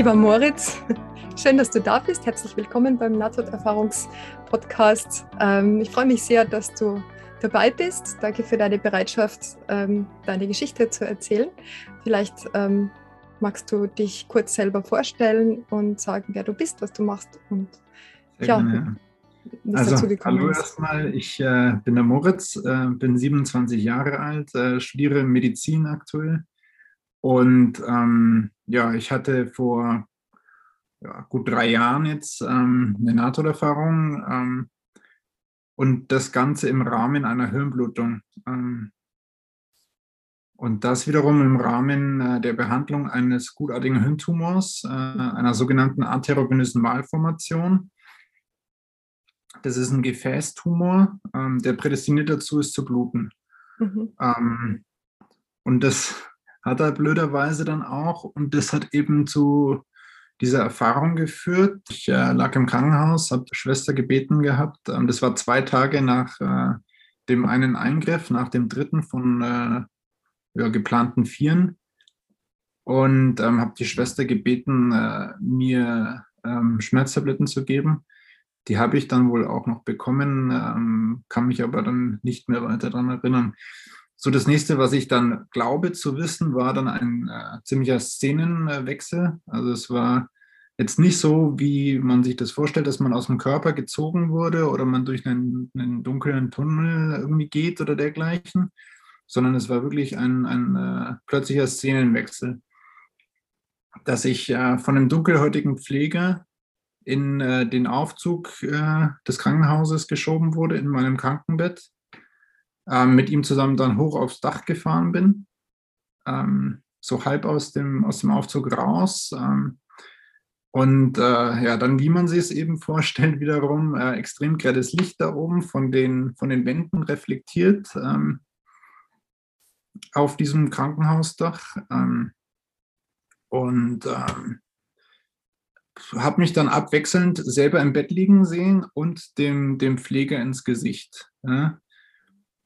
Lieber Moritz, schön, dass du da bist. Herzlich willkommen beim Nahtoderfahrungspodcast. Ähm, ich freue mich sehr, dass du dabei bist. Danke für deine Bereitschaft, ähm, deine Geschichte zu erzählen. Vielleicht ähm, magst du dich kurz selber vorstellen und sagen, wer du bist, was du machst und ja. Also, hallo erstmal, ich äh, bin der Moritz, äh, bin 27 Jahre alt, äh, studiere Medizin aktuell und ähm, ja, ich hatte vor ja, gut drei Jahren jetzt ähm, eine Nahtoderfahrung ähm, und das Ganze im Rahmen einer Hirnblutung. Ähm, und das wiederum im Rahmen äh, der Behandlung eines gutartigen Hirntumors, äh, einer sogenannten arteriovenösen Malformation. Das ist ein Gefäßtumor, ähm, der prädestiniert dazu ist zu bluten. Mhm. Ähm, und das hat er blöderweise dann auch. Und das hat eben zu dieser Erfahrung geführt. Ich äh, lag im Krankenhaus, habe Schwester gebeten gehabt. Ähm, das war zwei Tage nach äh, dem einen Eingriff, nach dem dritten von äh, ja, geplanten Vieren. Und ähm, habe die Schwester gebeten, äh, mir ähm, Schmerztabletten zu geben. Die habe ich dann wohl auch noch bekommen, ähm, kann mich aber dann nicht mehr weiter daran erinnern. So, das nächste, was ich dann glaube zu wissen, war dann ein äh, ziemlicher Szenenwechsel. Also es war jetzt nicht so, wie man sich das vorstellt, dass man aus dem Körper gezogen wurde oder man durch einen, einen dunklen Tunnel irgendwie geht oder dergleichen, sondern es war wirklich ein, ein äh, plötzlicher Szenenwechsel. Dass ich äh, von einem dunkelhäutigen Pfleger in äh, den Aufzug äh, des Krankenhauses geschoben wurde, in meinem Krankenbett ähm, mit ihm zusammen dann hoch aufs Dach gefahren bin, ähm, so halb aus dem, aus dem Aufzug raus. Ähm, und äh, ja, dann, wie man sich es eben vorstellt, wiederum äh, extrem grelles Licht da oben von den, von den Wänden reflektiert ähm, auf diesem Krankenhausdach. Ähm, und ähm, habe mich dann abwechselnd selber im Bett liegen sehen und dem, dem Pfleger ins Gesicht. Ja?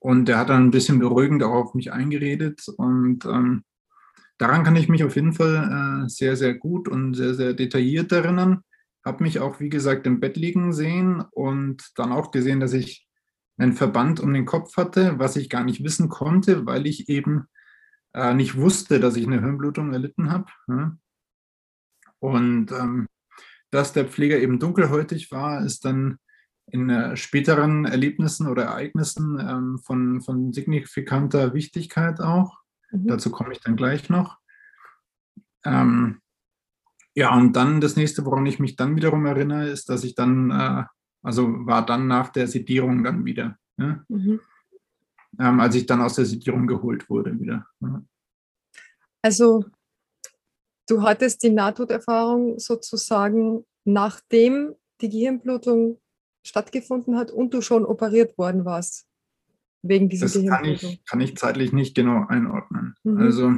Und der hat dann ein bisschen beruhigend auch auf mich eingeredet. Und ähm, daran kann ich mich auf jeden Fall äh, sehr, sehr gut und sehr, sehr detailliert erinnern. Habe mich auch, wie gesagt, im Bett liegen sehen und dann auch gesehen, dass ich einen Verband um den Kopf hatte, was ich gar nicht wissen konnte, weil ich eben äh, nicht wusste, dass ich eine Hirnblutung erlitten habe. Ja. Und ähm, dass der Pfleger eben dunkelhäutig war, ist dann in äh, späteren Erlebnissen oder Ereignissen ähm, von, von signifikanter Wichtigkeit auch. Mhm. Dazu komme ich dann gleich noch. Ähm, ja, und dann das nächste, woran ich mich dann wiederum erinnere, ist, dass ich dann, äh, also war dann nach der Sedierung dann wieder, ja? mhm. ähm, als ich dann aus der Sedierung geholt wurde wieder. Ja. Also du hattest die Nahtoderfahrung sozusagen, nachdem die Gehirnblutung stattgefunden hat und du schon operiert worden warst. Wegen dieser das kann ich, kann ich zeitlich nicht genau einordnen. Mhm. Also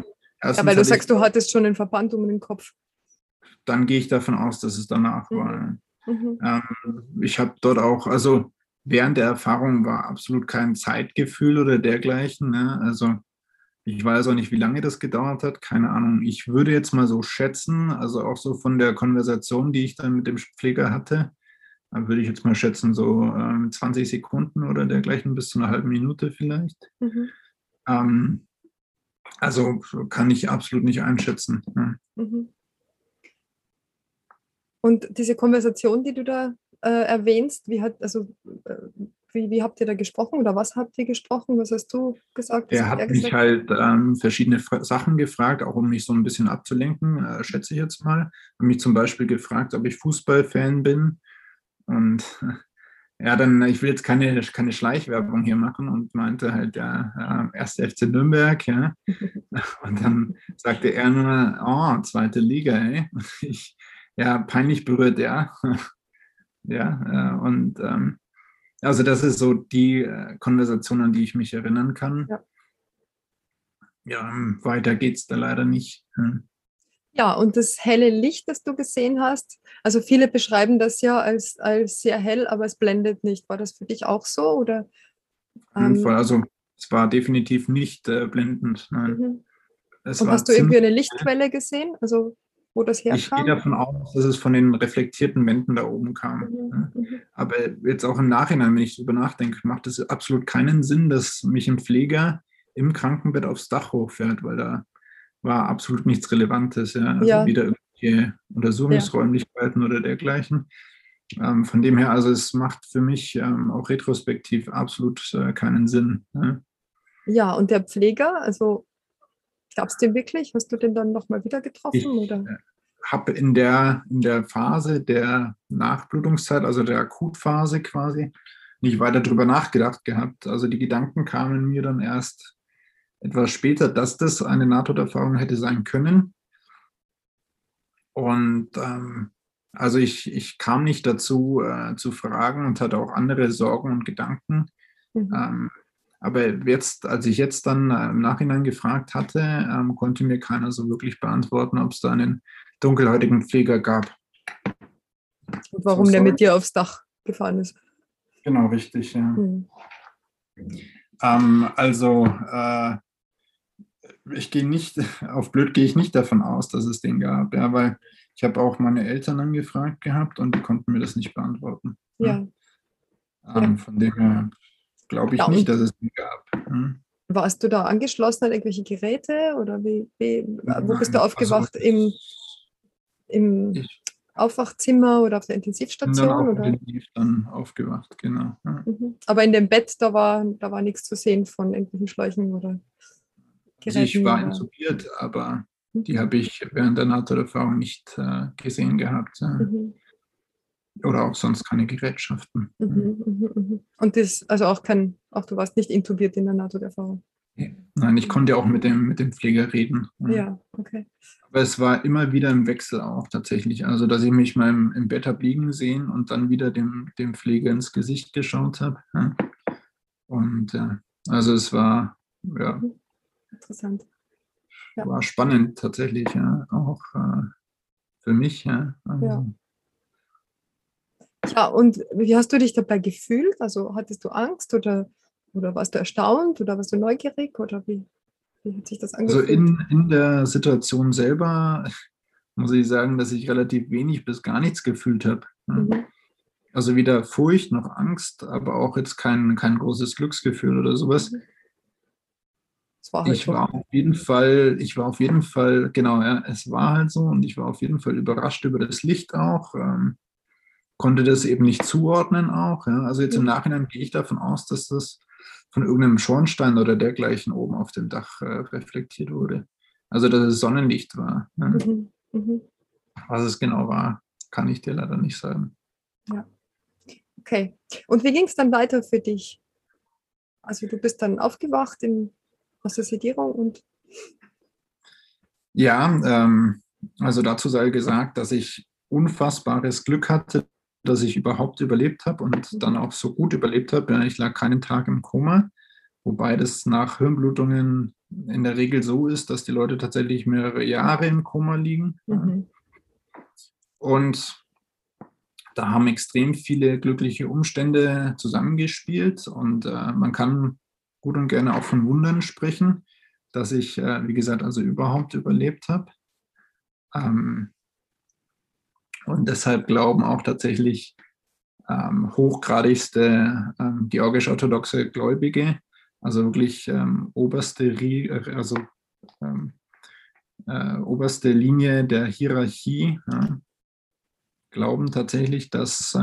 ja, weil du sagst, du hattest schon einen Verband um den Kopf. Dann gehe ich davon aus, dass es danach mhm. war. Mhm. Ähm, ich habe dort auch, also während der Erfahrung war absolut kein Zeitgefühl oder dergleichen. Ne? Also ich weiß auch nicht, wie lange das gedauert hat, keine Ahnung. Ich würde jetzt mal so schätzen, also auch so von der Konversation, die ich dann mit dem Pfleger hatte, würde ich jetzt mal schätzen, so ähm, 20 Sekunden oder dergleichen, bis zu einer halben Minute vielleicht. Mhm. Ähm, also kann ich absolut nicht einschätzen. Ja. Mhm. Und diese Konversation, die du da äh, erwähnst, wie hat, also äh, wie, wie, habt ihr da gesprochen oder was habt ihr gesprochen? Was hast du gesagt? Er hat, hat mich halt ähm, verschiedene Sachen gefragt, auch um mich so ein bisschen abzulenken, äh, schätze ich jetzt mal. Er hat mich zum Beispiel gefragt, ob ich Fußballfan bin. Und ja, dann, ich will jetzt keine, keine Schleichwerbung hier machen und meinte halt, ja, erste FC Nürnberg, ja. Und dann sagte er nur, oh, zweite Liga, ey. Und ich, ja, peinlich berührt, ja. Ja, und ähm, also das ist so die äh, Konversation, an die ich mich erinnern kann. Ja, ja weiter geht's da leider nicht. Hm. Ja, und das helle Licht, das du gesehen hast, also viele beschreiben das ja als, als sehr hell, aber es blendet nicht. War das für dich auch so? Oder, ähm, also es war definitiv nicht äh, blendend. Nein. Mhm. Und hast du irgendwie eine Lichtquelle gesehen? Also wo das herkam? Ich gehe davon aus, dass es von den reflektierten Wänden da oben kam. Mhm. Mhm. Aber jetzt auch im Nachhinein, wenn ich darüber nachdenke, macht es absolut keinen Sinn, dass mich ein Pfleger im Krankenbett aufs Dach hochfährt, weil da war absolut nichts Relevantes. Ja? Also ja. weder irgendwelche Untersuchungsräumlichkeiten ja. oder dergleichen. Ähm, von dem her, also es macht für mich ähm, auch retrospektiv absolut äh, keinen Sinn. Ja? ja, und der Pfleger, also gab es den wirklich? Hast du den dann nochmal wieder getroffen? Ich, oder? Äh, habe in der, in der Phase der Nachblutungszeit, also der Akutphase quasi, nicht weiter darüber nachgedacht gehabt. Also die Gedanken kamen mir dann erst etwas später, dass das eine Nahtoderfahrung hätte sein können. Und ähm, also ich, ich kam nicht dazu äh, zu fragen und hatte auch andere Sorgen und Gedanken. Mhm. Ähm, aber jetzt, als ich jetzt dann äh, im Nachhinein gefragt hatte, ähm, konnte mir keiner so wirklich beantworten, ob es da einen dunkelhäutigen Pfleger gab. Und warum so der mit dir aufs Dach gefahren ist. Genau, richtig, ja. Mhm. Ähm, also äh, ich gehe nicht, auf blöd gehe ich nicht davon aus, dass es den gab, ja, weil ich habe auch meine Eltern angefragt gehabt und die konnten mir das nicht beantworten. Ja. ja. Ähm, von dem her glaube ich ja, nicht, dass es den gab. Hm. Warst du da angeschlossen an irgendwelche Geräte oder wie, wie wo bist du also aufgewacht? Also, Im, im ich, Aufwachzimmer oder auf der Intensivstation? Dann oder? intensiv dann aufgewacht, genau. Ja. Mhm. Aber in dem Bett, da war, da war nichts zu sehen von irgendwelchen Schläuchen oder? Geräten, ich war intubiert, aber die habe ich während der NATO-Erfahrung nicht äh, gesehen gehabt. Äh. Mhm. Oder auch sonst keine Gerätschaften. Mhm, mhm, mhm. Und das, also auch kein, auch du warst nicht intubiert in der NATO-Erfahrung? Nein, ich konnte auch mit dem, mit dem Pfleger reden. Ja, okay. Aber es war immer wieder im Wechsel auch tatsächlich. Also, dass ich mich mal im, im Bett habe liegen sehen und dann wieder dem, dem Pfleger ins Gesicht geschaut habe. Ja. Und ja, also es war, ja, interessant. Ja. War spannend tatsächlich, ja, auch äh, für mich. Ja. Also. ja. Ja, und wie hast du dich dabei gefühlt? Also hattest du Angst oder, oder warst du erstaunt oder warst du neugierig oder wie, wie hat sich das also angefühlt? Also in, in der Situation selber muss ich sagen, dass ich relativ wenig bis gar nichts gefühlt habe. Mhm. Also weder Furcht noch Angst, aber auch jetzt kein, kein großes Glücksgefühl oder sowas. Mhm. War halt ich war auf jeden Fall, ich war auf jeden Fall, genau, ja, es war halt so und ich war auf jeden Fall überrascht über das Licht auch. Ähm, konnte das eben nicht zuordnen auch. Ja. Also jetzt im Nachhinein gehe ich davon aus, dass das von irgendeinem Schornstein oder dergleichen oben auf dem Dach äh, reflektiert wurde. Also dass es Sonnenlicht war. Ja. Mhm. Mhm. Was es genau war, kann ich dir leider nicht sagen. Ja. Okay. Und wie ging es dann weiter für dich? Also du bist dann aufgewacht in Sedierung und ja, ähm, also dazu sei gesagt, dass ich unfassbares Glück hatte, dass ich überhaupt überlebt habe und mhm. dann auch so gut überlebt habe. Ich lag keinen Tag im Koma, wobei das nach Hirnblutungen in der Regel so ist, dass die Leute tatsächlich mehrere Jahre im Koma liegen. Mhm. Und da haben extrem viele glückliche Umstände zusammengespielt und äh, man kann gut und gerne auch von Wundern sprechen, dass ich, äh, wie gesagt, also überhaupt überlebt habe. Ähm, und deshalb glauben auch tatsächlich ähm, hochgradigste ähm, georgisch-orthodoxe Gläubige, also wirklich oberste, also, äh, oberste Linie der Hierarchie, ja, glauben tatsächlich, dass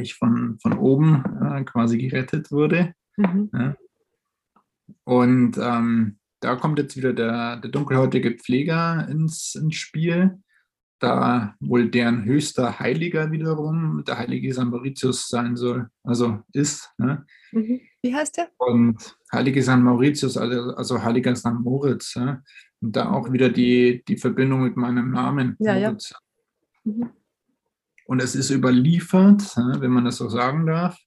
ich von, von oben äh, quasi gerettet wurde Mhm. Ja. Und ähm, da kommt jetzt wieder der, der dunkelhäutige Pfleger ins, ins Spiel. da wohl deren höchster Heiliger wiederum der heilige St. Mauritius sein soll, also ist. Ne? Mhm. Wie heißt der? Und heilige St. Mauritius, also, also heiliger St. Moritz. Ne? Und da auch wieder die, die Verbindung mit meinem Namen. Ja, Moritz. ja. Mhm. Und es ist überliefert, wenn man das so sagen darf,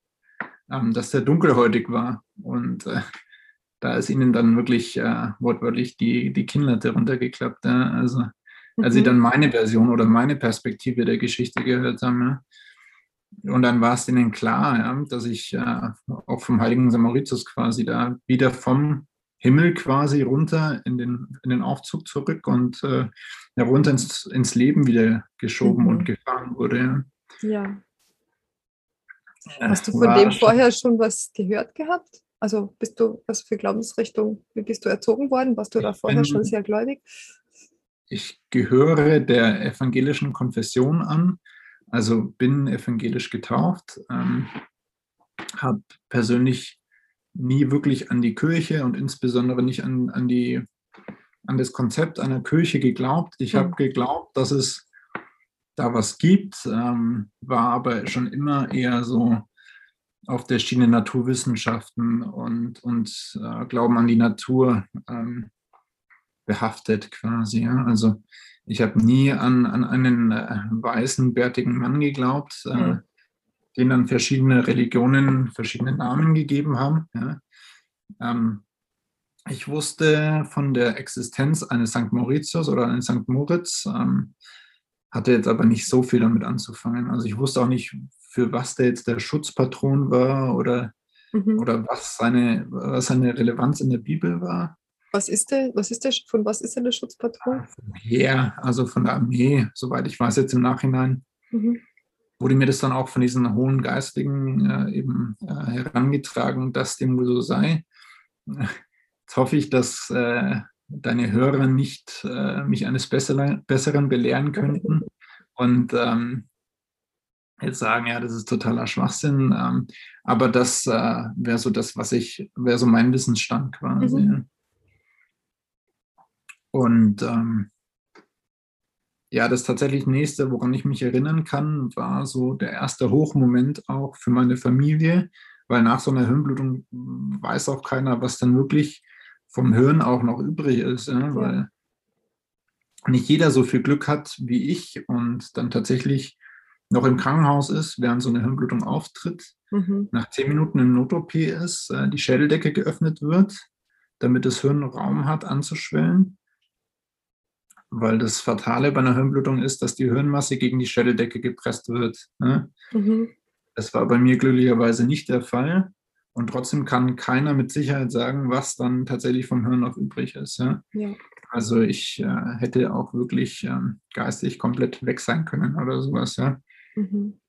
ähm, dass der dunkelhäutig war. Und äh, da ist ihnen dann wirklich äh, wortwörtlich die, die Kinnlatte runtergeklappt. Also als sie mhm. dann meine Version oder meine Perspektive der Geschichte gehört haben. Ja. Und dann war es ihnen klar, ja, dass ich äh, auch vom heiligen Samaritius quasi da wieder vom Himmel quasi runter in den, in den Aufzug zurück und äh, runter ins, ins Leben wieder geschoben mhm. und gefahren wurde. Ja. Hast du von dem vorher schon was gehört gehabt? Also bist du, was für Glaubensrichtung, wie bist du erzogen worden? Warst du da vorher schon sehr gläubig? ich gehöre der evangelischen Konfession an, also bin evangelisch getauft, ähm, habe persönlich nie wirklich an die Kirche und insbesondere nicht an, an, die, an das Konzept einer Kirche geglaubt. Ich habe mhm. geglaubt, dass es da was gibt, ähm, war aber schon immer eher so auf der Schiene Naturwissenschaften und, und äh, Glauben an die Natur. Ähm, behaftet quasi. Ja? Also ich habe nie an, an einen äh, weißen, bärtigen Mann geglaubt, äh, mhm. den dann verschiedene Religionen verschiedene Namen gegeben haben. Ja? Ähm, ich wusste von der Existenz eines St. Mauritius oder eines St. Moritz, ähm, hatte jetzt aber nicht so viel damit anzufangen. Also ich wusste auch nicht, für was der jetzt der Schutzpatron war oder, mhm. oder was, seine, was seine Relevanz in der Bibel war. Was ist der, was ist der, von was ist er der Schutzpatron? Ja, also von der Armee, soweit ich weiß jetzt im Nachhinein. Mhm. Wurde mir das dann auch von diesen hohen Geistigen äh, eben äh, herangetragen, dass dem wohl so sei. Jetzt hoffe ich, dass äh, deine Hörer nicht äh, mich eines Besseren, Besseren belehren könnten und ähm, jetzt sagen, ja, das ist totaler Schwachsinn. Ähm, aber das äh, wäre so das, was ich, wäre so mein Wissensstand quasi. Mhm. Und ähm, ja, das tatsächlich nächste, woran ich mich erinnern kann, war so der erste Hochmoment auch für meine Familie, weil nach so einer Hirnblutung weiß auch keiner, was dann wirklich vom Hirn auch noch übrig ist, ja, weil nicht jeder so viel Glück hat wie ich und dann tatsächlich noch im Krankenhaus ist, während so eine Hirnblutung auftritt, mhm. nach zehn Minuten im Not-OP ist, äh, die Schädeldecke geöffnet wird, damit das Hirn Raum hat anzuschwellen weil das Fatale bei einer Hirnblutung ist, dass die Hirnmasse gegen die Schädeldecke gepresst wird. Ne? Mhm. Das war bei mir glücklicherweise nicht der Fall. Und trotzdem kann keiner mit Sicherheit sagen, was dann tatsächlich vom Hirn noch übrig ist. Ja? Ja. Also ich äh, hätte auch wirklich ähm, geistig komplett weg sein können oder sowas. Ja? Mhm.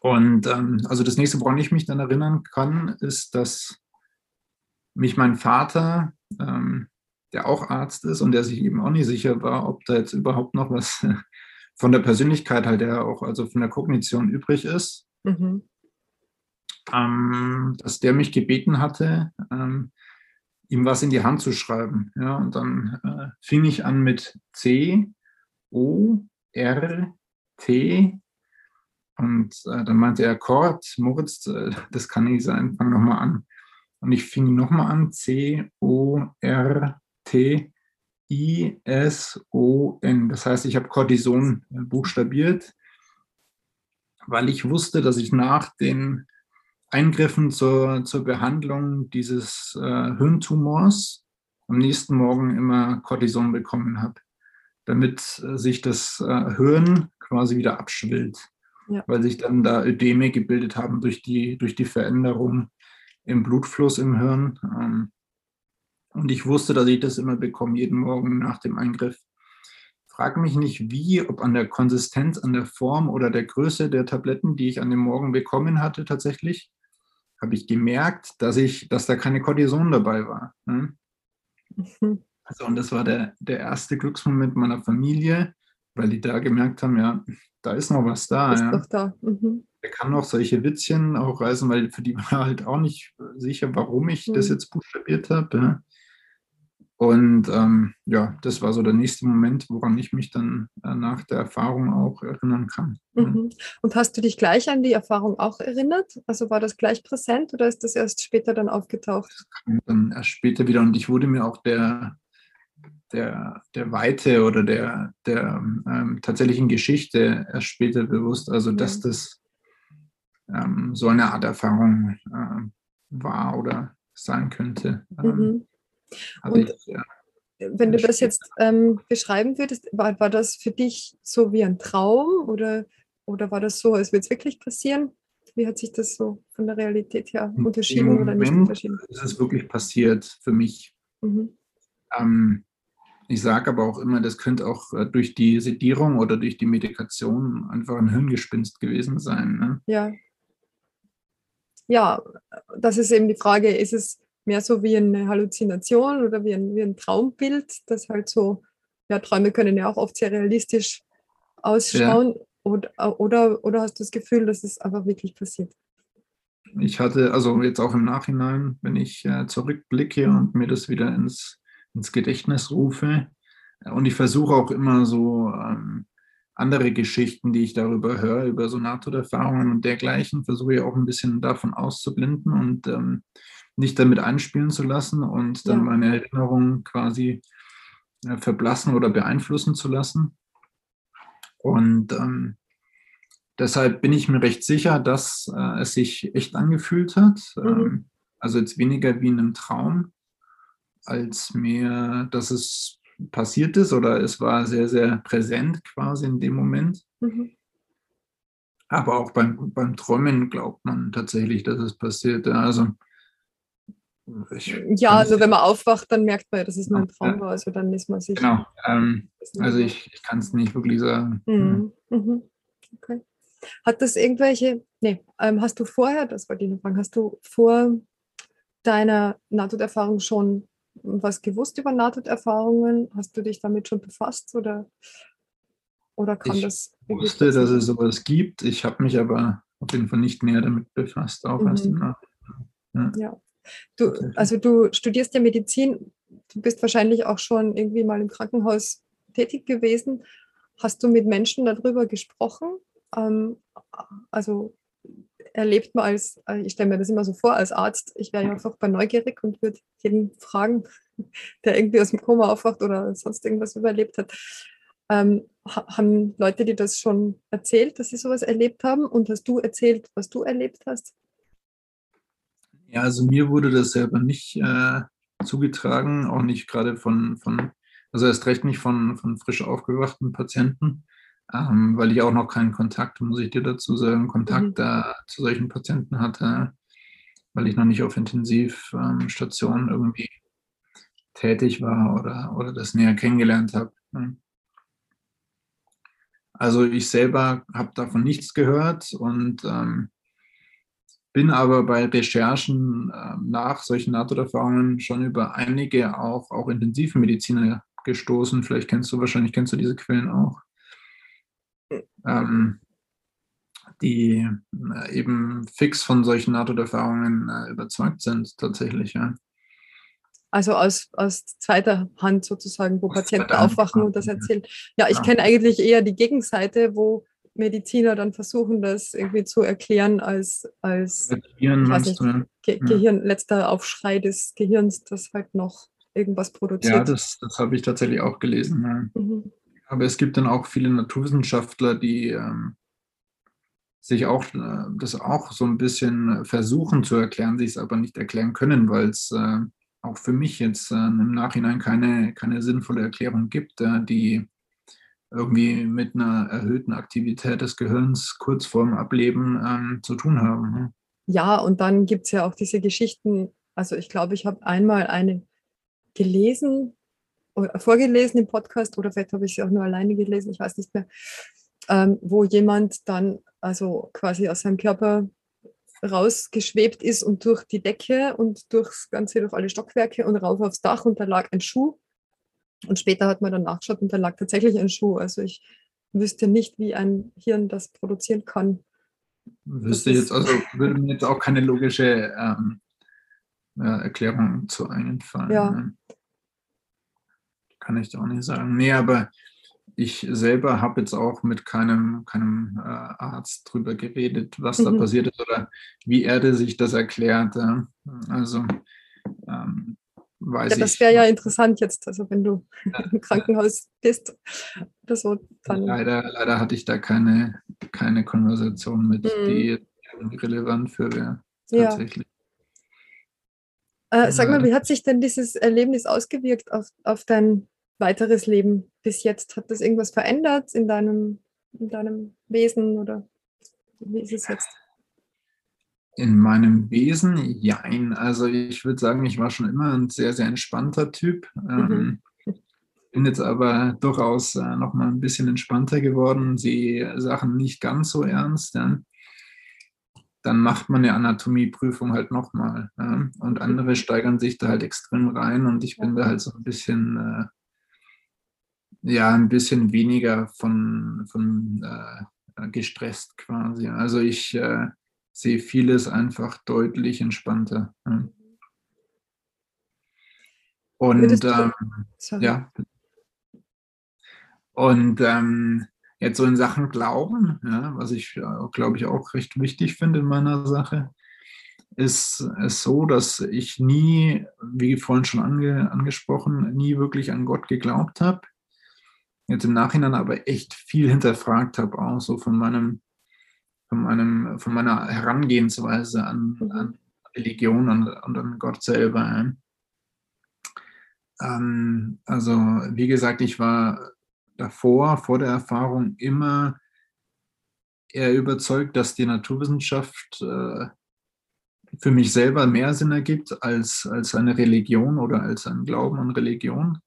Und ähm, also das nächste, woran ich mich dann erinnern kann, ist, dass mich mein Vater ähm, der auch Arzt ist und der sich eben auch nicht sicher war, ob da jetzt überhaupt noch was von der Persönlichkeit halt der auch, also von der Kognition übrig ist. Mhm. Ähm, dass der mich gebeten hatte, ähm, ihm was in die Hand zu schreiben. Ja, und dann äh, fing ich an mit C, O, R, T. Und äh, dann meinte er, Kort, Moritz, äh, das kann nicht sein, fang nochmal an. Und ich fing nochmal an, C, O, R, T-I-S-O-N. Das heißt, ich habe Cortison äh, buchstabiert, weil ich wusste, dass ich nach den Eingriffen zur, zur Behandlung dieses äh, Hirntumors am nächsten Morgen immer Cortison bekommen habe, damit äh, sich das äh, Hirn quasi wieder abschwillt, ja. weil sich dann da Ödeme gebildet haben durch die, durch die Veränderung im Blutfluss im Hirn. Ähm, und ich wusste, dass ich das immer bekomme, jeden Morgen nach dem Eingriff. Frag mich nicht wie, ob an der Konsistenz, an der Form oder der Größe der Tabletten, die ich an dem Morgen bekommen hatte, tatsächlich, habe ich gemerkt, dass ich, dass da keine Cortison dabei war. Ne? Mhm. Also, und das war der, der erste Glücksmoment meiner Familie, weil die da gemerkt haben, ja, da ist noch was da. Ist ja. doch da. Mhm. Er kann noch solche Witzchen auch reisen, weil für die war halt auch nicht sicher, warum ich mhm. das jetzt buchstabiert habe. Ja. Und ähm, ja, das war so der nächste Moment, woran ich mich dann äh, nach der Erfahrung auch erinnern kann. Mhm. Und hast du dich gleich an die Erfahrung auch erinnert? Also war das gleich präsent oder ist das erst später dann aufgetaucht? Das kam dann erst später wieder und ich wurde mir auch der, der, der Weite oder der, der ähm, tatsächlichen Geschichte erst später bewusst. Also, dass das ähm, so eine Art Erfahrung äh, war oder sein könnte. Ähm, mhm. Also Und ich, ja, wenn du das jetzt ähm, beschreiben würdest, war, war das für dich so wie ein Traum oder, oder war das so, als würde es wirklich passieren? Wie hat sich das so von der Realität her unterschieden oder nicht unterschieden? Ist es wirklich passiert für mich? Mhm. Ähm, ich sage aber auch immer, das könnte auch äh, durch die Sedierung oder durch die Medikation einfach ein Hirngespinst gewesen sein. Ne? Ja. Ja, das ist eben die Frage, ist es mehr so wie eine Halluzination oder wie ein, wie ein Traumbild, das halt so, ja, Träume können ja auch oft sehr realistisch ausschauen. Ja. Oder, oder, oder hast du das Gefühl, dass es einfach wirklich passiert? Ich hatte, also jetzt auch im Nachhinein, wenn ich äh, zurückblicke und mir das wieder ins, ins Gedächtnis rufe, und ich versuche auch immer so ähm, andere Geschichten, die ich darüber höre, über so Nahtoderfahrungen und dergleichen, versuche ich auch ein bisschen davon auszublenden und ähm, nicht damit einspielen zu lassen und dann ja. meine Erinnerungen quasi äh, verblassen oder beeinflussen zu lassen. Und ähm, deshalb bin ich mir recht sicher, dass äh, es sich echt angefühlt hat. Mhm. Ähm, also jetzt weniger wie in einem Traum, als mehr, dass es passiert ist oder es war sehr, sehr präsent quasi in dem Moment. Mhm. Aber auch beim, beim Träumen glaubt man tatsächlich, dass es passiert. Also ich ja, also wenn man aufwacht, dann merkt man ja, dass es nur ein Traum war. Also dann ist man sich. Genau. Ähm, also ich, ich kann es nicht wirklich sagen. Mhm. Mhm. Okay. Hat das irgendwelche, nee, ähm, hast du vorher, das wollte ich noch fragen, hast du vor deiner Nahtoderfahrung schon was gewusst über Nahtoderfahrungen? Hast du dich damit schon befasst oder, oder kann ich das? Ich wusste, dass es sowas gibt. Ich habe mich aber auf jeden Fall nicht näher damit befasst, auch mhm. erst im Nachhinein. Ja. ja. Du, also du studierst ja Medizin, du bist wahrscheinlich auch schon irgendwie mal im Krankenhaus tätig gewesen. Hast du mit Menschen darüber gesprochen? Ähm, also erlebt man als, äh, ich stelle mir das immer so vor, als Arzt, ich wäre ja einfach bei neugierig und würde jeden fragen, der irgendwie aus dem Koma aufwacht oder sonst irgendwas überlebt hat. Ähm, haben Leute dir das schon erzählt, dass sie sowas erlebt haben? Und hast du erzählt, was du erlebt hast? Ja, also mir wurde das selber nicht äh, zugetragen, auch nicht gerade von, von, also erst recht nicht von, von frisch aufgewachten Patienten, ähm, weil ich auch noch keinen Kontakt, muss ich dir dazu sagen, Kontakt mhm. äh, zu solchen Patienten hatte, weil ich noch nicht auf Intensivstation ähm, irgendwie tätig war oder, oder das näher kennengelernt habe. Ne? Also ich selber habe davon nichts gehört und ähm, bin aber bei Recherchen äh, nach solchen Nahtoderfahrungen schon über einige auch, auch Intensivmediziner gestoßen. Vielleicht kennst du wahrscheinlich, kennst du diese Quellen auch. Ähm, die äh, eben fix von solchen Nahtoderfahrungen äh, überzeugt sind, tatsächlich. Ja. Also aus, aus zweiter Hand sozusagen, wo aus Patienten aufwachen und das erzählen. Ja, ich ja. kenne eigentlich eher die Gegenseite, wo Mediziner dann versuchen, das irgendwie zu erklären als, als Gehirn, nicht, Ge Gehirn, letzter Aufschrei des Gehirns, das halt noch irgendwas produziert. Ja, das, das habe ich tatsächlich auch gelesen. Ja. Mhm. Aber es gibt dann auch viele Naturwissenschaftler, die ähm, sich auch äh, das auch so ein bisschen versuchen zu erklären, sich es aber nicht erklären können, weil es äh, auch für mich jetzt äh, im Nachhinein keine, keine sinnvolle Erklärung gibt, äh, die irgendwie mit einer erhöhten Aktivität des Gehirns kurz vorm Ableben ähm, zu tun haben. Ne? Ja, und dann gibt es ja auch diese Geschichten. Also ich glaube, ich habe einmal eine gelesen, vorgelesen im Podcast oder vielleicht habe ich sie auch nur alleine gelesen, ich weiß nicht mehr, ähm, wo jemand dann also quasi aus seinem Körper rausgeschwebt ist und durch die Decke und durchs Ganze, durch alle Stockwerke und rauf aufs Dach und da lag ein Schuh und später hat man dann nachgeschaut und da lag tatsächlich ein Schuh. Also ich wüsste nicht, wie ein Hirn das produzieren kann. Wüsste jetzt, also würde mir jetzt auch keine logische ähm, Erklärung zu einfallen. Ja. kann ich auch nicht sagen. Nee, aber ich selber habe jetzt auch mit keinem, keinem äh, Arzt drüber geredet, was mhm. da passiert ist oder wie er sich das erklärt. Ja. Also ähm, weiß ja, das wäre ja interessant jetzt, also wenn du ja. im Krankenhaus bist oder so. Dann leider, leider hatte ich da keine, keine Konversation mit, mhm. die relevant für wäre. Tatsächlich. Äh, sag mal, wie hat sich denn dieses Erlebnis ausgewirkt auf, auf dein weiteres Leben bis jetzt? Hat das irgendwas verändert in deinem, in deinem Wesen oder wie ist es jetzt? In meinem Wesen, jein. Also ich würde sagen, ich war schon immer ein sehr, sehr entspannter Typ. Mhm. Ähm, bin jetzt aber durchaus äh, noch mal ein bisschen entspannter geworden, sehe Sachen nicht ganz so ernst. Ja dann macht man eine Anatomieprüfung halt nochmal. Ja? Und andere steigern sich da halt extrem rein und ich bin da halt so ein bisschen, äh, ja, ein bisschen weniger von, von äh, gestresst quasi. Also ich äh, sehe vieles einfach deutlich entspannter. Und ähm, ja. Und ähm, Jetzt so in Sachen Glauben, ja, was ich, glaube ich, auch recht wichtig finde in meiner Sache, ist es so, dass ich nie, wie vorhin schon ange, angesprochen, nie wirklich an Gott geglaubt habe. Jetzt im Nachhinein aber echt viel hinterfragt habe, auch so von meinem, von meinem, von meiner Herangehensweise an, mhm. an Religion und, und, an Gott selber. Ähm, also, wie gesagt, ich war davor, vor der Erfahrung immer eher überzeugt, dass die Naturwissenschaft äh, für mich selber mehr Sinn ergibt als, als eine Religion oder als ein Glauben an Religion.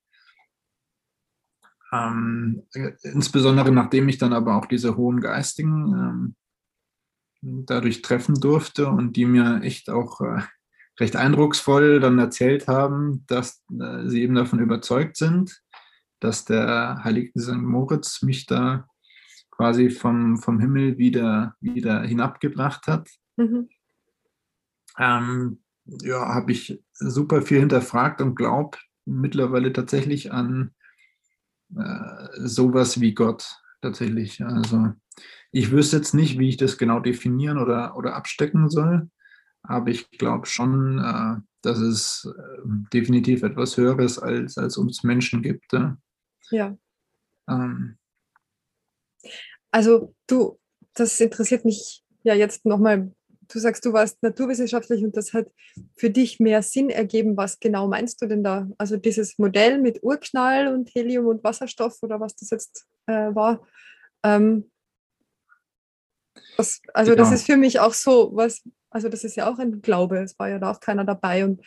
Ähm, äh, insbesondere nachdem ich dann aber auch diese hohen Geistigen ähm, dadurch treffen durfte und die mir echt auch äh, recht eindrucksvoll dann erzählt haben, dass äh, sie eben davon überzeugt sind, dass der heilige St. Moritz mich da quasi vom, vom Himmel wieder, wieder hinabgebracht hat. Mhm. Ähm, ja, habe ich super viel hinterfragt und glaube mittlerweile tatsächlich an äh, sowas wie Gott tatsächlich. Also ich wüsste jetzt nicht, wie ich das genau definieren oder, oder abstecken soll, aber ich glaube schon, äh, dass es äh, definitiv etwas Höheres als, als uns Menschen gibt. Ja. Ja. Ähm. Also du, das interessiert mich ja jetzt nochmal. Du sagst, du warst naturwissenschaftlich und das hat für dich mehr Sinn ergeben. Was genau meinst du denn da? Also dieses Modell mit Urknall und Helium und Wasserstoff oder was das jetzt äh, war. Ähm, was, also genau. das ist für mich auch so, was, also das ist ja auch ein Glaube. Es war ja da auch keiner dabei und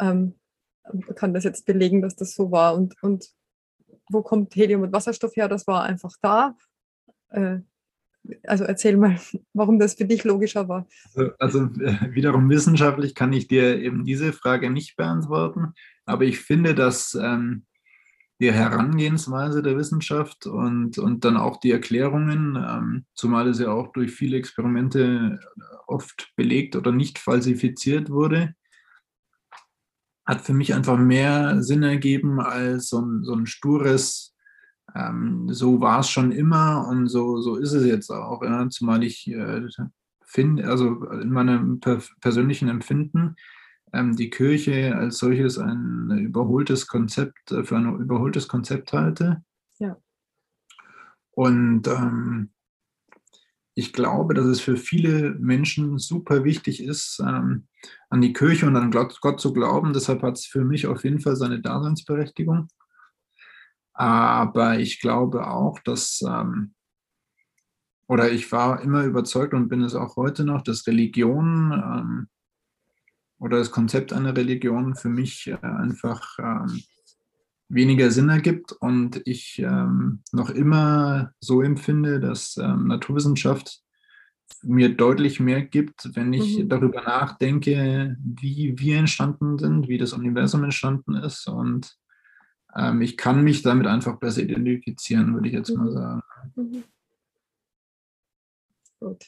ähm, kann das jetzt belegen, dass das so war. Und, und wo kommt Helium und Wasserstoff her? Das war einfach da. Äh, also erzähl mal, warum das für dich logischer war. Also, also äh, wiederum wissenschaftlich kann ich dir eben diese Frage nicht beantworten, aber ich finde, dass ähm, die Herangehensweise der Wissenschaft und, und dann auch die Erklärungen, ähm, zumal es ja auch durch viele Experimente oft belegt oder nicht falsifiziert wurde, hat für mich einfach mehr Sinn ergeben als so ein, so ein stures, ähm, so war es schon immer und so, so ist es jetzt auch. Ja? Zumal ich äh, finde, also in meinem per persönlichen Empfinden, ähm, die Kirche als solches ein überholtes Konzept, äh, für ein überholtes Konzept halte. Ja. Und ähm, ich glaube, dass es für viele Menschen super wichtig ist, ähm, an die Kirche und an Gott, Gott zu glauben. Deshalb hat es für mich auf jeden Fall seine Daseinsberechtigung. Aber ich glaube auch, dass, ähm, oder ich war immer überzeugt und bin es auch heute noch, dass Religion ähm, oder das Konzept einer Religion für mich äh, einfach ähm, weniger Sinn ergibt und ich ähm, noch immer so empfinde, dass ähm, Naturwissenschaft mir deutlich mehr gibt, wenn ich mhm. darüber nachdenke, wie wir entstanden sind, wie das Universum entstanden ist und ähm, ich kann mich damit einfach besser identifizieren, würde ich jetzt mhm. mal sagen. Mhm. Gut.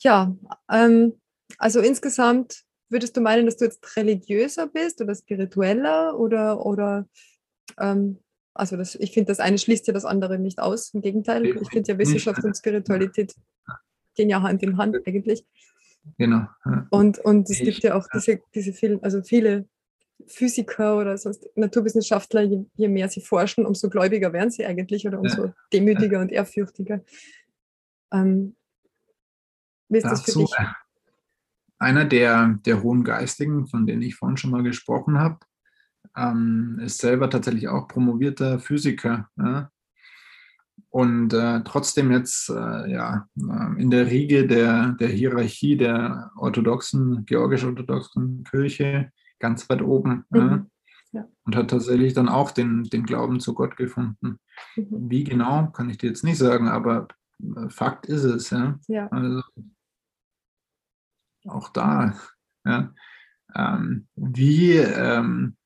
Ja, ähm, also insgesamt würdest du meinen, dass du jetzt religiöser bist oder spiritueller oder, oder ähm, also das, ich finde, das eine schließt ja das andere nicht aus. Im Gegenteil, ich finde ja Wissenschaft und Spiritualität gehen ja Hand in Hand eigentlich. Genau. Und, und es gibt ja auch diese, diese vielen, also viele Physiker oder sonst Naturwissenschaftler, je, je, mehr sie forschen, umso gläubiger werden sie eigentlich oder umso ja. demütiger und ehrfürchtiger. Ähm, wie ist das für dich? Einer der, der hohen Geistigen, von denen ich vorhin schon mal gesprochen habe, ähm, ist selber tatsächlich auch promovierter Physiker. Ja? Und äh, trotzdem jetzt äh, ja, äh, in der Riege der, der Hierarchie der orthodoxen, georgisch-orthodoxen Kirche ganz weit oben. Mhm. Ja. Und hat tatsächlich dann auch den, den Glauben zu Gott gefunden. Mhm. Wie genau, kann ich dir jetzt nicht sagen, aber äh, Fakt ist es. Ja? ja. Also auch da. Ja? Ähm, wie ähm,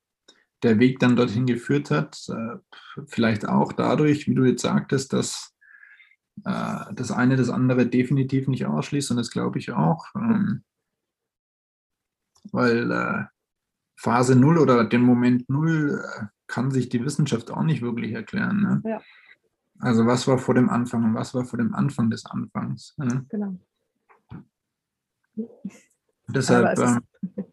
der Weg dann dorthin geführt hat, äh, vielleicht auch dadurch, wie du jetzt sagtest, dass äh, das eine das andere definitiv nicht ausschließt und das glaube ich auch. Ähm, weil äh, Phase 0 oder den Moment 0 kann sich die Wissenschaft auch nicht wirklich erklären. Ne? Ja. Also was war vor dem Anfang und was war vor dem Anfang des Anfangs? Ne? Genau. Deshalb ähm,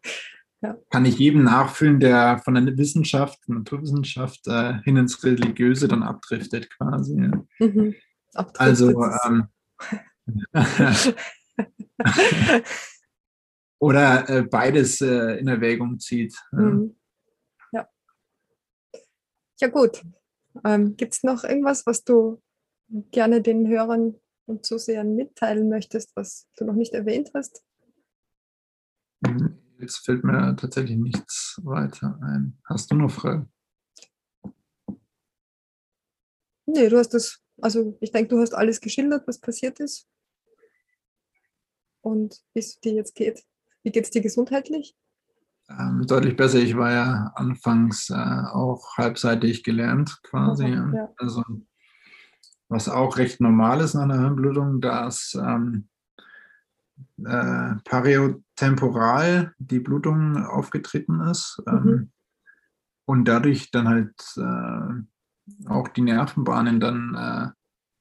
ja. kann ich jedem nachfühlen, der von der Wissenschaft, Naturwissenschaft äh, hin ins Religiöse dann abdriftet quasi. Ja. Mhm. Also ähm, oder äh, beides äh, in Erwägung zieht. Mhm. Ja. Ja gut. Ähm, Gibt es noch irgendwas, was du gerne den Hörern und Zusehern mitteilen möchtest, was du noch nicht erwähnt hast? Mhm. Jetzt fällt mir tatsächlich nichts weiter ein. Hast du noch Fragen? Nee, du hast das, also ich denke, du hast alles geschildert, was passiert ist und wie es dir jetzt geht. Wie geht es dir gesundheitlich? Ähm, deutlich besser. Ich war ja anfangs äh, auch halbseitig gelähmt quasi. Ja. Also was auch recht normal ist nach einer Hirnblutung, dass ähm, äh, pariotemporal die Blutung aufgetreten ist ähm, mhm. und dadurch dann halt äh, auch die Nervenbahnen dann äh,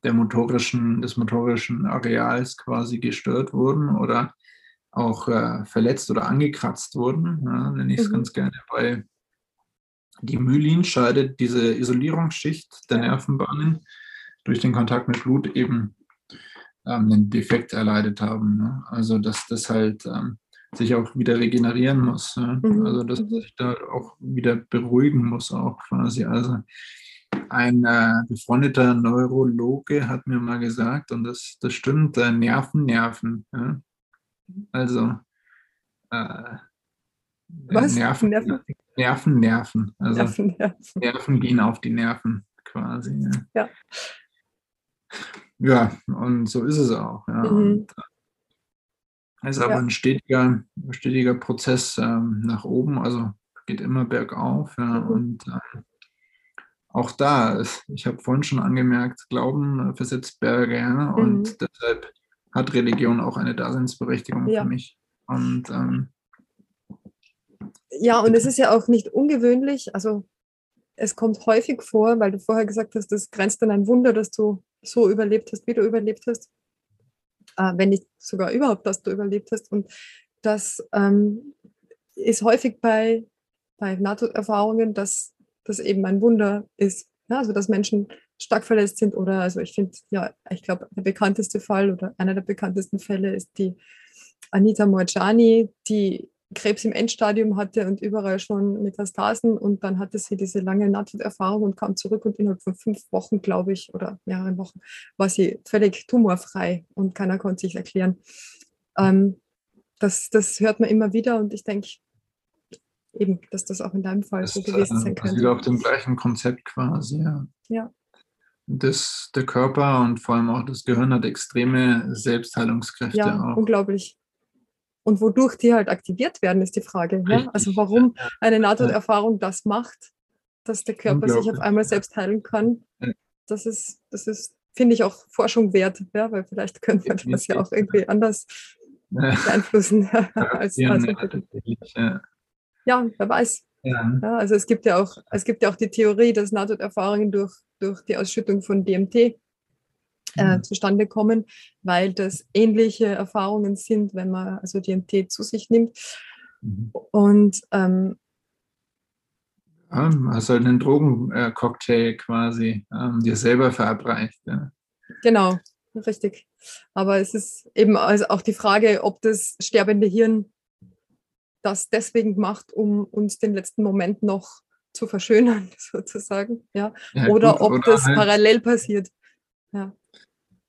der motorischen, des motorischen Areals quasi gestört wurden oder auch äh, verletzt oder angekratzt wurden, ja, nenne ich es mhm. ganz gerne, weil die Myelin scheidet diese Isolierungsschicht der Nervenbahnen durch den Kontakt mit Blut eben ähm, einen Defekt erleidet haben. Ne? Also dass das halt ähm, sich auch wieder regenerieren muss. Ja? Mhm. Also dass mhm. sich da auch wieder beruhigen muss auch quasi. Also ein äh, befreundeter Neurologe hat mir mal gesagt, und das, das stimmt, äh, Nerven, Nerven. Ja? Also äh, Was? Nerven, Nerven, Nerven. Nerven. Also Nerven, Nerven. Nerven gehen auf die Nerven quasi. Ja. ja. Ja, und so ist es auch. Ja. Mhm. Es ist aber ja. ein stetiger, stetiger Prozess ähm, nach oben, also geht immer bergauf. Ja, mhm. Und äh, auch da, ich habe vorhin schon angemerkt, Glauben äh, versetzt Berge. Ja, und mhm. deshalb hat Religion auch eine Daseinsberechtigung ja. für mich. Und ähm, ja, und es ist ja auch nicht ungewöhnlich. Also es kommt häufig vor, weil du vorher gesagt hast, das grenzt an ein Wunder, dass du so überlebt hast, wie du überlebt hast, äh, wenn nicht sogar überhaupt, dass du überlebt hast. Und das ähm, ist häufig bei, bei Nahtoderfahrungen, dass das eben ein Wunder ist. Ja, also dass Menschen stark verletzt sind oder also ich finde, ja, ich glaube, der bekannteste Fall oder einer der bekanntesten Fälle ist die Anita Morjani, die Krebs im Endstadium hatte und überall schon Metastasen und dann hatte sie diese lange Nahtoderfahrung und kam zurück und innerhalb von fünf Wochen, glaube ich, oder mehreren Wochen, war sie völlig tumorfrei und keiner konnte sich erklären. Ähm, das, das hört man immer wieder und ich denke eben, dass das auch in deinem Fall das so gewesen sein könnte. Wieder auf dem gleichen Konzept quasi, ja. ja. Das, der Körper und vor allem auch das Gehirn hat extreme Selbstheilungskräfte. Ja, auch. unglaublich. Und wodurch die halt aktiviert werden, ist die Frage. Ne? Also warum eine Nahtoderfahrung das macht, dass der Körper sich auf einmal selbst heilen kann, das ist, das ist, finde ich, auch Forschung wert, ja? weil vielleicht könnte man das ja auch irgendwie anders beeinflussen. als, als ja. ja, wer weiß. Ja. ja. also es gibt ja auch, es gibt ja auch die Theorie, dass Nahtoderfahrungen durch, durch die Ausschüttung von DMT äh, mhm. zustande kommen, weil das ähnliche Erfahrungen sind, wenn man also DMT zu sich nimmt. Mhm. Und ähm, ja, also einen Drogencocktail quasi ähm, dir selber verabreicht. Ja. Genau, richtig. Aber es ist eben also auch die Frage, ob das sterbende Hirn das deswegen macht, um uns den letzten Moment noch zu verschönern, sozusagen. Ja. ja oder gut, ob oder das halt, parallel passiert. Ja.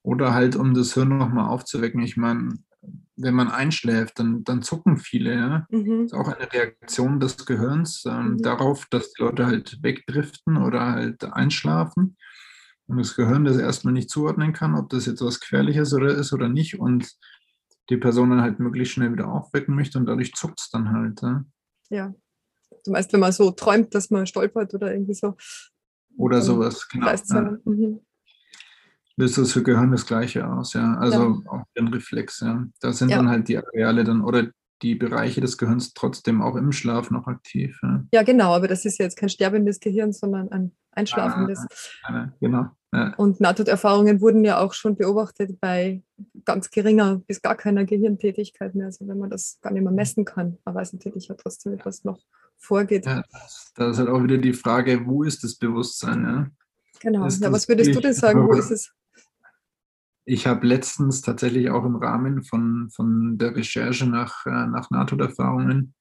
Oder halt, um das Hirn nochmal aufzuwecken. Ich meine, wenn man einschläft, dann, dann zucken viele. Ja? Mhm. Das ist auch eine Reaktion des Gehirns ähm, mhm. darauf, dass die Leute halt wegdriften oder halt einschlafen. Und das Gehirn das erstmal nicht zuordnen kann, ob das jetzt was Gefährliches oder ist oder nicht. Und die Person dann halt möglichst schnell wieder aufwecken möchte und dadurch zuckt es dann halt. Ja. ja. Du meinst, wenn man so träumt, dass man stolpert oder irgendwie so. Oder sowas, genau. Ja. Mhm löst das für Gehirn das Gleiche aus, ja. Also ja. auch den Reflex, ja. Da sind ja. dann halt die Areale dann oder die Bereiche des Gehirns trotzdem auch im Schlaf noch aktiv. Ja, ja genau, aber das ist jetzt kein sterbendes Gehirn, sondern ein einschlafendes. Ah, ah, genau. Ja. Und Nahtoderfahrungen wurden ja auch schon beobachtet bei ganz geringer bis gar keiner Gehirntätigkeit mehr. Also wenn man das gar nicht mehr messen kann, man weiß natürlich ja trotzdem etwas noch vorgeht. Ja, da ist halt auch wieder die Frage, wo ist das Bewusstsein? Ja? Genau. Ja, was würdest du denn sagen, wo ist es? Ich habe letztens tatsächlich auch im Rahmen von, von der Recherche nach, äh, nach NATO-Erfahrungen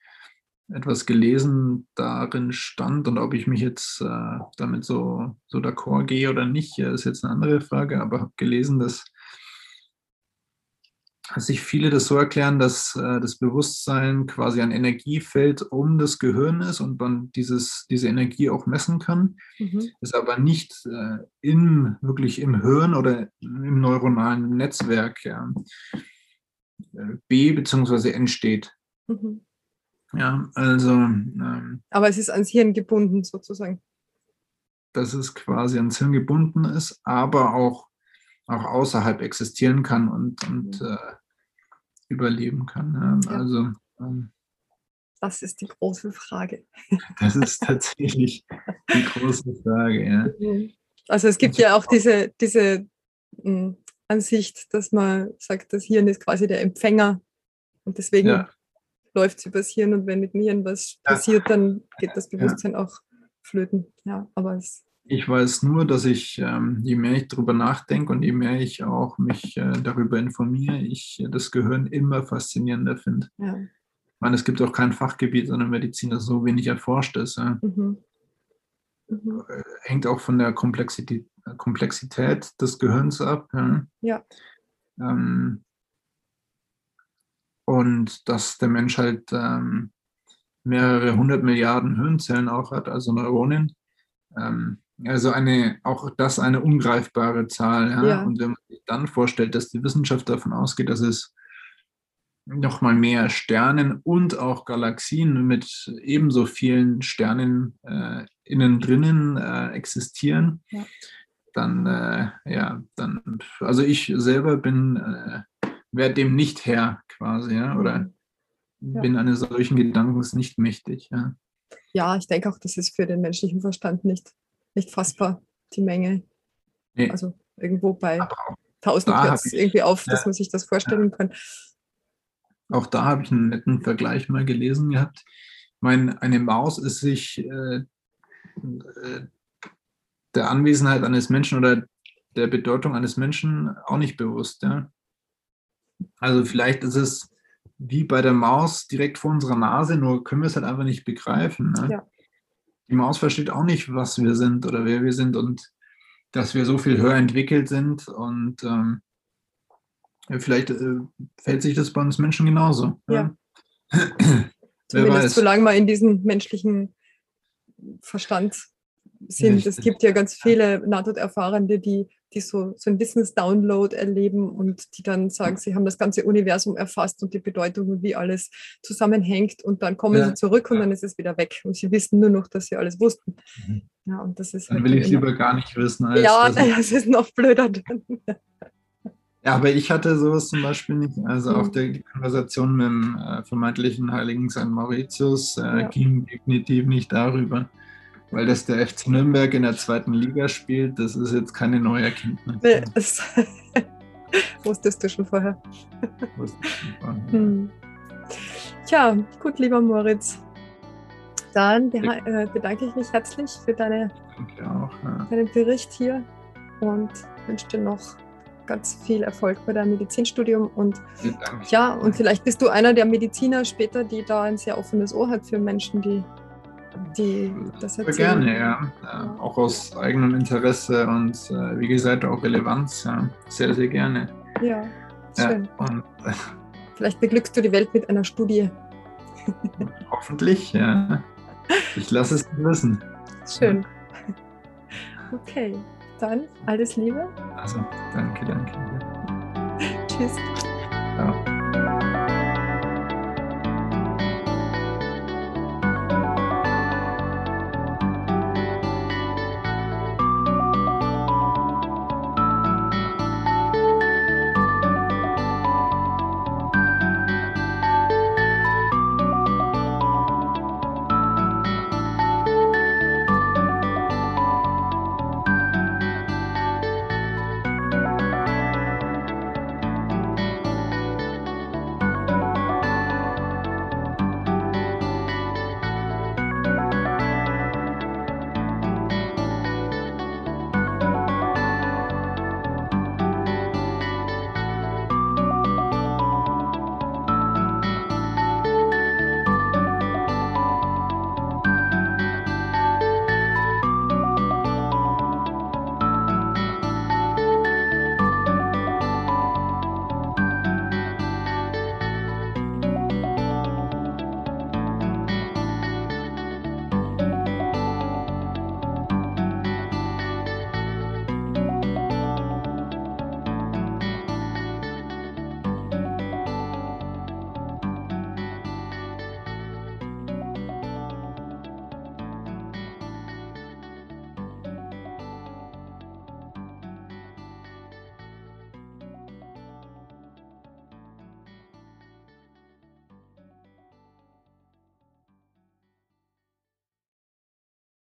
etwas gelesen, darin stand und ob ich mich jetzt äh, damit so, so d'accord gehe oder nicht, ist jetzt eine andere Frage, aber habe gelesen, dass sich viele das so erklären, dass äh, das Bewusstsein quasi ein Energiefeld um das Gehirn ist und man dieses, diese Energie auch messen kann, mhm. ist aber nicht äh, im, wirklich im Hirn oder im neuronalen Netzwerk ja, äh, B bzw. entsteht. Mhm. Ja, also. Ähm, aber es ist ans Hirn gebunden sozusagen. Dass es quasi ans Hirn gebunden ist, aber auch auch außerhalb existieren kann und, und mhm. äh, überleben kann. Ja. Also ähm, das ist die große Frage. Das ist tatsächlich die große Frage, ja. Mhm. Also es gibt ja auch diese, diese hm, Ansicht, dass man sagt, das Hirn ist quasi der Empfänger und deswegen ja. Läuft es übers Hirn und wenn mit dem Hirn was ja. passiert, dann geht das Bewusstsein ja. auch flöten. Ja, aber es ich weiß nur, dass ich, ähm, je mehr ich darüber nachdenke und je mehr ich auch mich äh, darüber informiere, ich äh, das Gehirn immer faszinierender finde. Ja. Ich meine, es gibt auch kein Fachgebiet in der Medizin, das so wenig erforscht ist. Mhm. Mhm. Äh, hängt auch von der Komplexität, Komplexität des Gehirns ab. Ja. ja. Ähm, und dass der Mensch halt ähm, mehrere hundert Milliarden Hirnzellen auch hat, also Neuronen. Ähm, also eine, auch das eine ungreifbare Zahl. Ja? ja? Und wenn man sich dann vorstellt, dass die Wissenschaft davon ausgeht, dass es nochmal mehr Sternen und auch Galaxien mit ebenso vielen Sternen äh, innen drinnen äh, existieren, ja. dann, äh, ja, dann, also ich selber bin, äh, werde dem nicht Herr quasi, ja, oder ja. bin eines solchen Gedankens nicht mächtig. Ja. ja, ich denke auch, das ist für den menschlichen Verstand nicht nicht fassbar, die Menge. Nee. Also irgendwo bei 1000 hört es irgendwie auf, dass man sich das vorstellen kann. Auch da habe ich einen netten Vergleich mal gelesen gehabt. Ich meine, eine Maus ist sich äh, äh, der Anwesenheit eines Menschen oder der Bedeutung eines Menschen auch nicht bewusst. Ja? Also vielleicht ist es wie bei der Maus direkt vor unserer Nase, nur können wir es halt einfach nicht begreifen. Ne? Ja die Maus versteht auch nicht, was wir sind oder wer wir sind und dass wir so viel höher entwickelt sind und ähm, vielleicht äh, fällt sich das bei uns Menschen genauso. Ja. ja. Zumindest solange wir in diesem menschlichen Verstand sind. Es gibt ja ganz viele Nahtoderfahrende, die die so, so ein Wissensdownload erleben und die dann sagen, sie haben das ganze Universum erfasst und die Bedeutung und wie alles zusammenhängt und dann kommen ja. sie zurück und dann ist es wieder weg und sie wissen nur noch, dass sie alles wussten. Mhm. Ja, und das ist dann halt will ich lieber gar nicht wissen. Als ja, das, ist noch blöder. Ja, aber ich hatte sowas zum Beispiel nicht. Also mhm. auch die Konversation mit dem äh, vermeintlichen Heiligen St. Mauritius äh, ja. ging definitiv nicht darüber. Weil das der FC Nürnberg in der zweiten Liga spielt, das ist jetzt keine neue Erkenntnis. Nee, das wusstest du schon vorher. Wusste ich schon vorher. Hm. Tja, gut, lieber Moritz. Dann äh, bedanke ich mich herzlich für deine, auch, ja. deinen Bericht hier und wünsche dir noch ganz viel Erfolg bei deinem Medizinstudium. Und ja, und vielleicht bist du einer der Mediziner später, die da ein sehr offenes Ohr hat für Menschen, die, die das erzählen. Gerne, ja. ja. Auch aus eigenem Interesse und äh, wie gesagt auch Relevanz. Ja. Sehr, sehr gerne. Ja, schön. Ja, und, äh, vielleicht beglückst du die Welt mit einer Studie. Hoffentlich, ja. Ich lasse es wissen. Schön. Okay. Dann alles Liebe. Also, danke, danke. Tschüss. Ciao.